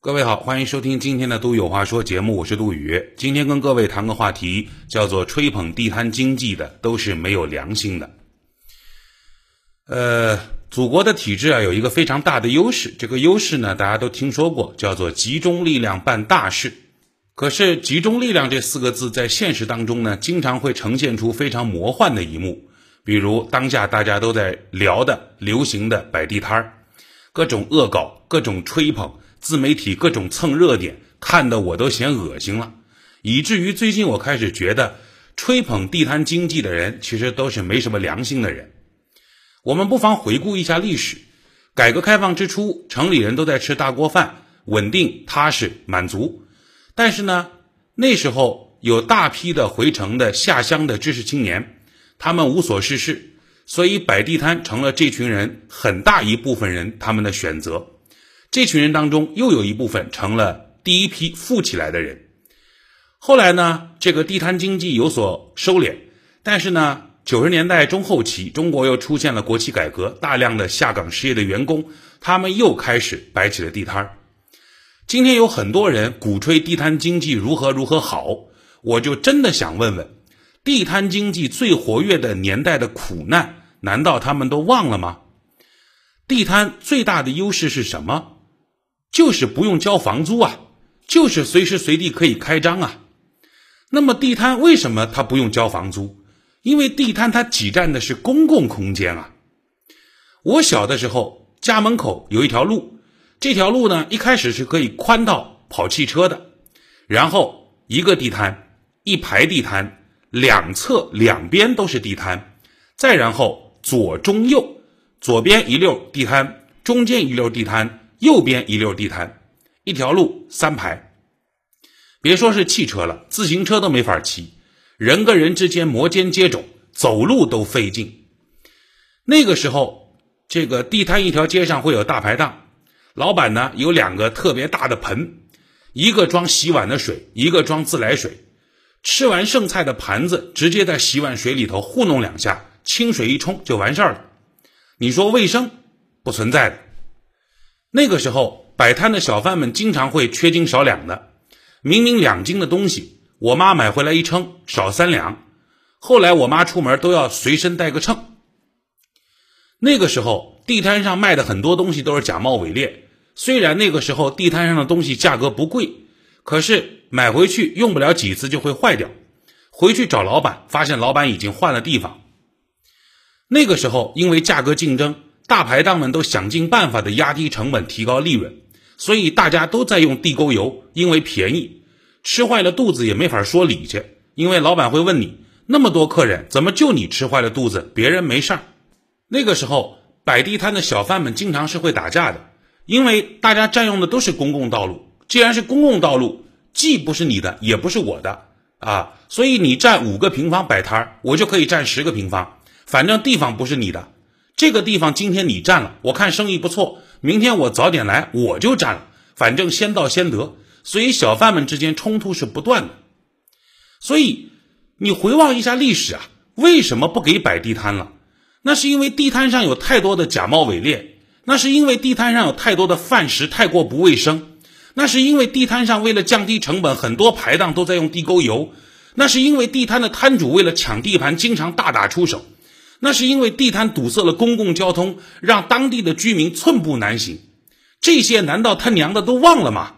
各位好，欢迎收听今天的《都有话说》节目，我是杜宇。今天跟各位谈个话题，叫做吹捧地摊经济的都是没有良心的。呃，祖国的体制啊，有一个非常大的优势，这个优势呢，大家都听说过，叫做集中力量办大事。可是“集中力量”这四个字在现实当中呢，经常会呈现出非常魔幻的一幕，比如当下大家都在聊的、流行的摆地摊儿，各种恶搞，各种吹捧。自媒体各种蹭热点，看得我都嫌恶心了，以至于最近我开始觉得，吹捧地摊经济的人其实都是没什么良心的人。我们不妨回顾一下历史，改革开放之初，城里人都在吃大锅饭，稳定、踏实、满足。但是呢，那时候有大批的回城的下乡的知识青年，他们无所事事，所以摆地摊成了这群人很大一部分人他们的选择。这群人当中，又有一部分成了第一批富起来的人。后来呢，这个地摊经济有所收敛，但是呢，九十年代中后期，中国又出现了国企改革，大量的下岗失业的员工，他们又开始摆起了地摊儿。今天有很多人鼓吹地摊经济如何如何好，我就真的想问问，地摊经济最活跃的年代的苦难，难道他们都忘了吗？地摊最大的优势是什么？就是不用交房租啊，就是随时随地可以开张啊。那么地摊为什么它不用交房租？因为地摊它挤占的是公共空间啊。我小的时候家门口有一条路，这条路呢一开始是可以宽到跑汽车的，然后一个地摊，一排地摊，两侧两边都是地摊，再然后左中右，左边一溜地摊，中间一溜地摊。右边一溜地摊，一条路三排，别说是汽车了，自行车都没法骑，人跟人之间摩肩接踵，走路都费劲。那个时候，这个地摊一条街上会有大排档，老板呢有两个特别大的盆，一个装洗碗的水，一个装自来水。吃完剩菜的盘子，直接在洗碗水里头糊弄两下，清水一冲就完事儿了。你说卫生？不存在的。那个时候，摆摊的小贩们经常会缺斤少两的，明明两斤的东西，我妈买回来一称少三两。后来我妈出门都要随身带个秤。那个时候，地摊上卖的很多东西都是假冒伪劣。虽然那个时候地摊上的东西价格不贵，可是买回去用不了几次就会坏掉。回去找老板，发现老板已经换了地方。那个时候，因为价格竞争。大排档们都想尽办法的压低成本，提高利润，所以大家都在用地沟油，因为便宜，吃坏了肚子也没法说理去，因为老板会问你，那么多客人怎么就你吃坏了肚子，别人没事儿。那个时候摆地摊的小贩们经常是会打架的，因为大家占用的都是公共道路，既然是公共道路，既不是你的，也不是我的。啊，所以你占五个平方摆摊儿，我就可以占十个平方，反正地方不是你的。这个地方今天你占了，我看生意不错，明天我早点来我就占了，反正先到先得。所以小贩们之间冲突是不断的。所以你回望一下历史啊，为什么不给摆地摊了？那是因为地摊上有太多的假冒伪劣，那是因为地摊上有太多的饭食太过不卫生，那是因为地摊上为了降低成本，很多排档都在用地沟油，那是因为地摊的摊主为了抢地盘，经常大打出手。那是因为地摊堵塞了公共交通，让当地的居民寸步难行。这些难道他娘的都忘了吗？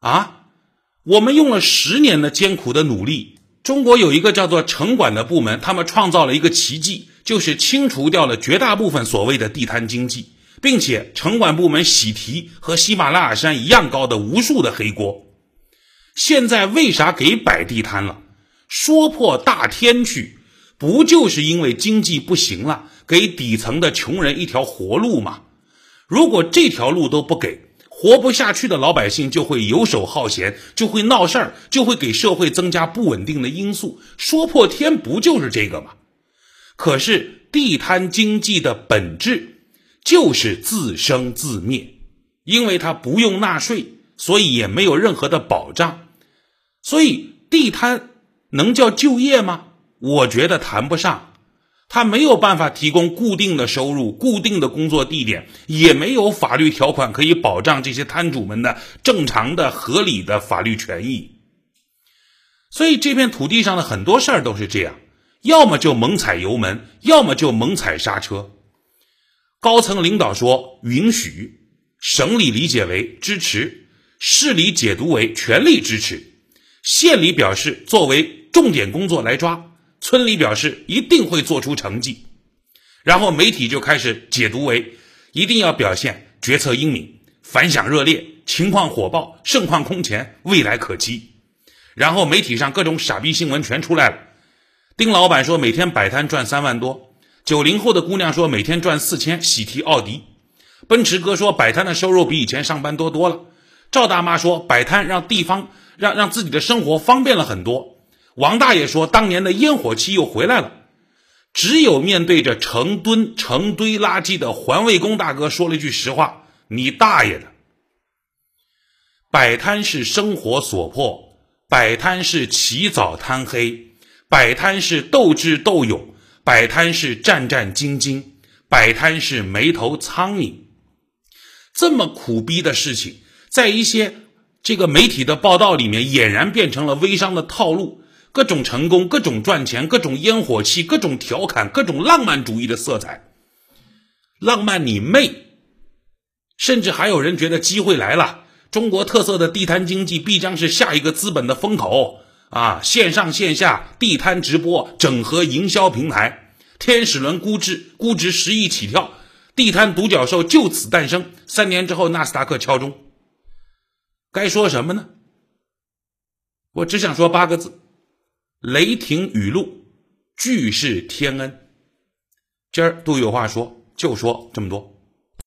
啊，我们用了十年的艰苦的努力，中国有一个叫做城管的部门，他们创造了一个奇迹，就是清除掉了绝大部分所谓的地摊经济，并且城管部门喜提和喜马拉雅山一样高的无数的黑锅。现在为啥给摆地摊了？说破大天去！不就是因为经济不行了，给底层的穷人一条活路吗？如果这条路都不给，活不下去的老百姓就会游手好闲，就会闹事儿，就会给社会增加不稳定的因素。说破天不就是这个吗？可是地摊经济的本质就是自生自灭，因为它不用纳税，所以也没有任何的保障。所以地摊能叫就业吗？我觉得谈不上，他没有办法提供固定的收入、固定的工作地点，也没有法律条款可以保障这些摊主们的正常的、合理的法律权益。所以，这片土地上的很多事儿都是这样：要么就猛踩油门，要么就猛踩刹车。高层领导说允许，省里理解为支持，市里解读为全力支持，县里表示作为重点工作来抓，村里表示一定会做出成绩。然后媒体就开始解读为一定要表现决策英明，反响热烈，情况火爆，盛况空前，未来可期。然后媒体上各种傻逼新闻全出来了。丁老板说每天摆摊赚三万多，九零后的姑娘说每天赚四千，喜提奥迪。奔驰哥说摆摊的收入比以前上班多多了。赵大妈说摆摊让地方让让自己的生活方便了很多。王大爷说当年的烟火气又回来了。只有面对着成吨成堆垃圾的环卫工大哥说了一句实话：“你大爷的！”摆摊是生活所迫。摆摊是起早贪黑，摆摊是斗智斗勇，摆摊是战战兢兢，摆摊是没头苍蝇。这么苦逼的事情，在一些这个媒体的报道里面，俨然变成了微商的套路，各种成功，各种赚钱，各种烟火气，各种调侃，各种浪漫主义的色彩。浪漫你妹！甚至还有人觉得机会来了。中国特色的地摊经济必将是下一个资本的风口啊！线上线下地摊直播整合营销平台，天使轮估值估值十亿起跳，地摊独角兽就此诞生。三年之后，纳斯达克敲钟。该说什么呢？我只想说八个字：雷霆雨露，俱是天恩。今儿都有话说，就说这么多。